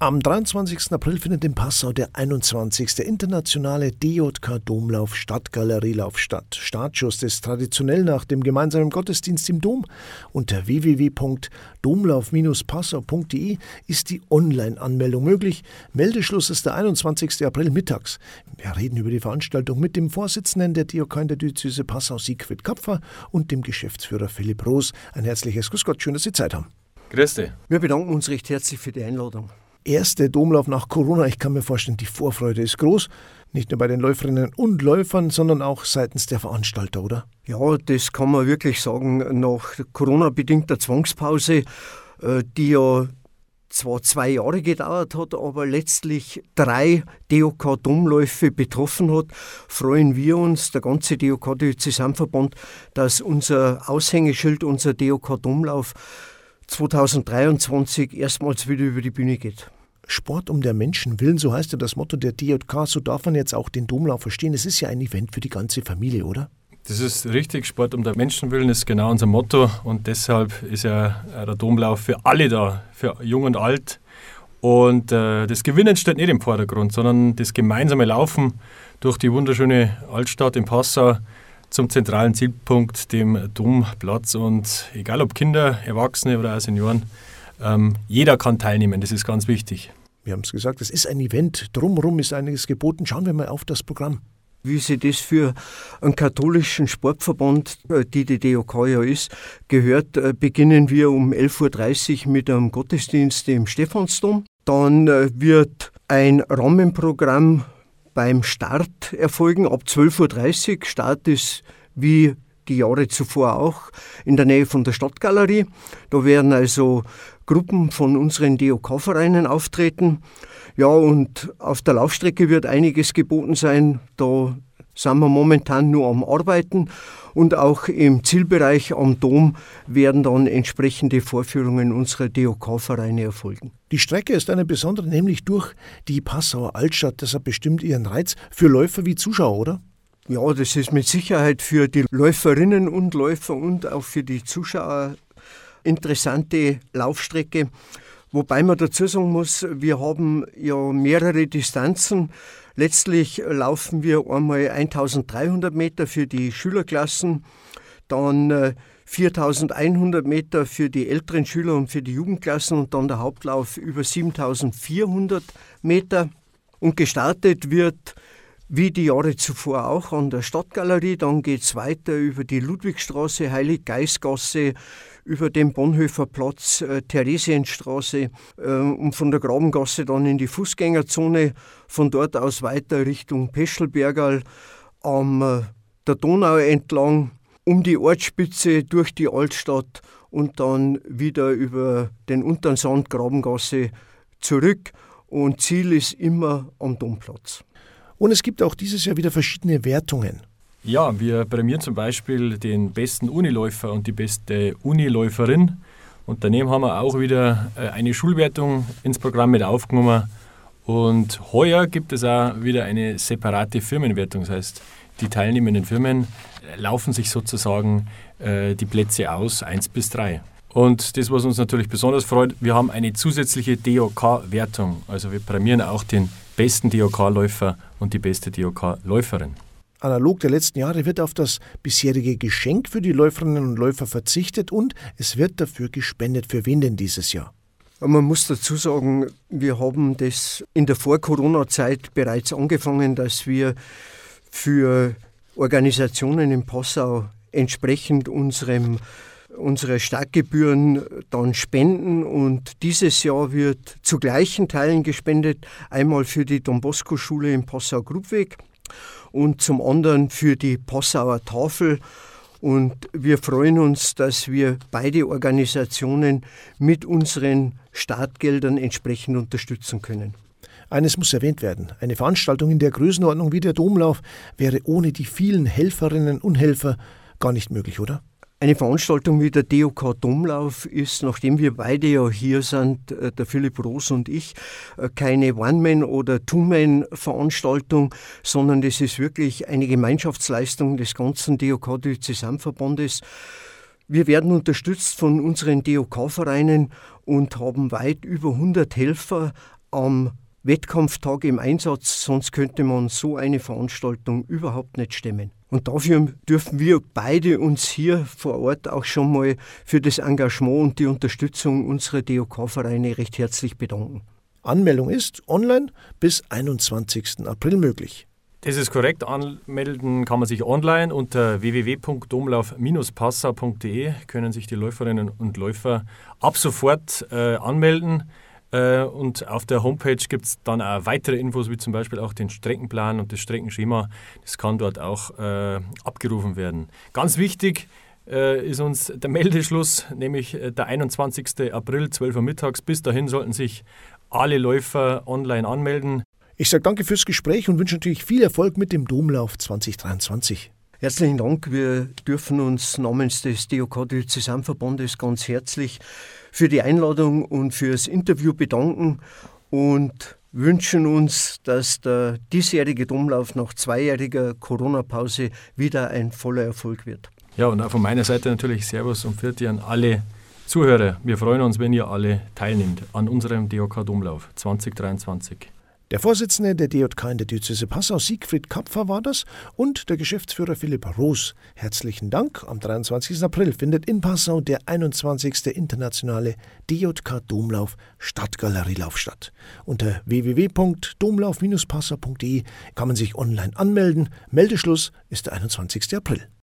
Am 23. April findet in Passau der 21. internationale DJK Domlauf Stadtgalerielauf statt. Startschuss ist traditionell nach dem gemeinsamen Gottesdienst im Dom. Unter www.domlauf-passau.de ist die Online-Anmeldung möglich. Meldeschluss ist der 21. April mittags. Wir reden über die Veranstaltung mit dem Vorsitzenden der DJK in der Diözese Passau, Siegfried Kapfer, und dem Geschäftsführer Philipp Roos. Ein herzliches Grüß Gott, schön, dass Sie Zeit haben. Grüß dich. Wir bedanken uns recht herzlich für die Einladung erste Domlauf nach Corona. Ich kann mir vorstellen, die Vorfreude ist groß. Nicht nur bei den Läuferinnen und Läufern, sondern auch seitens der Veranstalter, oder? Ja, das kann man wirklich sagen. Nach Corona-bedingter Zwangspause, äh, die ja zwar zwei Jahre gedauert hat, aber letztlich drei DOK-Domläufe betroffen hat, freuen wir uns, der ganze DOK-Diözesanverband, dass unser Aushängeschild, unser DOK-Domlauf 2023 erstmals wieder über die Bühne geht. Sport um der Menschen willen, so heißt ja das Motto der DJK, so darf man jetzt auch den Domlauf verstehen. Es ist ja ein Event für die ganze Familie, oder? Das ist richtig. Sport um der Menschen willen ist genau unser Motto und deshalb ist ja der Domlauf für alle da, für jung und alt. Und äh, das Gewinnen steht nicht im Vordergrund, sondern das gemeinsame Laufen durch die wunderschöne Altstadt in Passau zum zentralen Zielpunkt, dem Domplatz. Und egal ob Kinder, Erwachsene oder auch Senioren, ähm, jeder kann teilnehmen, das ist ganz wichtig. Wir haben es gesagt, es ist ein Event, drumherum ist einiges geboten. Schauen wir mal auf das Programm. Wie sie das für einen katholischen Sportverband, äh, die die DOK ja ist, gehört, äh, beginnen wir um 11.30 Uhr mit einem Gottesdienst im Stephansdom. Dann äh, wird ein Rahmenprogramm beim Start erfolgen. Ab 12.30 Uhr Start ist wie die Jahre zuvor auch in der Nähe von der Stadtgalerie. Da werden also Gruppen von unseren DOK-Vereinen auftreten. Ja, und auf der Laufstrecke wird einiges geboten sein. Da sind wir momentan nur am Arbeiten und auch im Zielbereich am Dom werden dann entsprechende Vorführungen unserer DOK-Vereine erfolgen. Die Strecke ist eine besondere, nämlich durch die Passauer Altstadt. Das hat bestimmt ihren Reiz für Läufer wie Zuschauer, oder? Ja, das ist mit Sicherheit für die Läuferinnen und Läufer und auch für die Zuschauer interessante Laufstrecke. Wobei man dazu sagen muss, wir haben ja mehrere Distanzen. Letztlich laufen wir einmal 1300 Meter für die Schülerklassen, dann 4100 äh, Meter für die älteren Schüler und für die Jugendklassen und dann der Hauptlauf über 7400 Meter. Und gestartet wird wie die Jahre zuvor auch an der Stadtgalerie. Dann geht es weiter über die Ludwigstraße, Heilig-Geist-Gasse, über den Bonhoeffer Platz, äh, Theresienstraße äh, und von der Grabengasse dann in die Fußgängerzone. Von dort aus weiter Richtung Peschelbergal am äh, der Donau entlang, um die Ortsspitze durch die Altstadt und dann wieder über den unteren Sand Grabengasse zurück. Und Ziel ist immer am Domplatz. Und es gibt auch dieses Jahr wieder verschiedene Wertungen. Ja, wir prämieren zum Beispiel den besten Uniläufer und die beste Uniläuferin. Und daneben haben wir auch wieder äh, eine Schulwertung ins Programm mit aufgenommen. Und heuer gibt es auch wieder eine separate Firmenwertung. Das heißt, die teilnehmenden Firmen äh, laufen sich sozusagen äh, die Plätze aus, 1 bis 3. Und das, was uns natürlich besonders freut, wir haben eine zusätzliche DOK-Wertung. Also wir prämieren auch den besten DOK-Läufer und die beste DOK-Läuferin. Analog der letzten Jahre wird auf das bisherige Geschenk für die Läuferinnen und Läufer verzichtet und es wird dafür gespendet. Für wen denn dieses Jahr? Man muss dazu sagen, wir haben das in der Vor-Corona-Zeit bereits angefangen, dass wir für Organisationen in Passau entsprechend unserem unsere Startgebühren dann spenden und dieses Jahr wird zu gleichen Teilen gespendet, einmal für die Don Bosco Schule in Passau-Grubweg und zum anderen für die Passauer Tafel. Und wir freuen uns, dass wir beide Organisationen mit unseren Startgeldern entsprechend unterstützen können. Eines muss erwähnt werden. Eine Veranstaltung in der Größenordnung wie der Domlauf wäre ohne die vielen Helferinnen und Helfer gar nicht möglich, oder? Eine Veranstaltung wie der DOK Domlauf ist, nachdem wir beide ja hier sind, äh, der Philipp Roos und ich, äh, keine One-Man- oder Two-Man-Veranstaltung, sondern das ist wirklich eine Gemeinschaftsleistung des ganzen DOK-Diözesanverbandes. Wir werden unterstützt von unseren DOK-Vereinen und haben weit über 100 Helfer am Wettkampftag im Einsatz, sonst könnte man so eine Veranstaltung überhaupt nicht stemmen. Und dafür dürfen wir beide uns hier vor Ort auch schon mal für das Engagement und die Unterstützung unserer DOK-Vereine recht herzlich bedanken. Anmeldung ist online bis 21. April möglich. Das ist korrekt. Anmelden kann man sich online unter www.domlauf-passau.de können sich die Läuferinnen und Läufer ab sofort äh, anmelden. Äh, und auf der Homepage gibt es dann auch weitere Infos, wie zum Beispiel auch den Streckenplan und das Streckenschema. Das kann dort auch äh, abgerufen werden. Ganz wichtig äh, ist uns der Meldeschluss, nämlich der 21. April, 12 Uhr mittags. Bis dahin sollten sich alle Läufer online anmelden. Ich sage danke fürs Gespräch und wünsche natürlich viel Erfolg mit dem Domlauf 2023. Herzlichen Dank. Wir dürfen uns namens des DOK Diözesanverbandes ganz herzlich für die Einladung und fürs Interview bedanken und wünschen uns, dass der diesjährige Domlauf nach zweijähriger Corona-Pause wieder ein voller Erfolg wird. Ja, und auch von meiner Seite natürlich Servus und Vierte an alle Zuhörer. Wir freuen uns, wenn ihr alle teilnehmt an unserem DOK Domlauf 2023. Der Vorsitzende der DJK in der Diözese Passau, Siegfried Kapfer, war das und der Geschäftsführer Philipp Roos. Herzlichen Dank. Am 23. April findet in Passau der 21. internationale DJK Domlauf Stadtgalerielauf statt. Unter www.domlauf-passau.de kann man sich online anmelden. Meldeschluss ist der 21. April.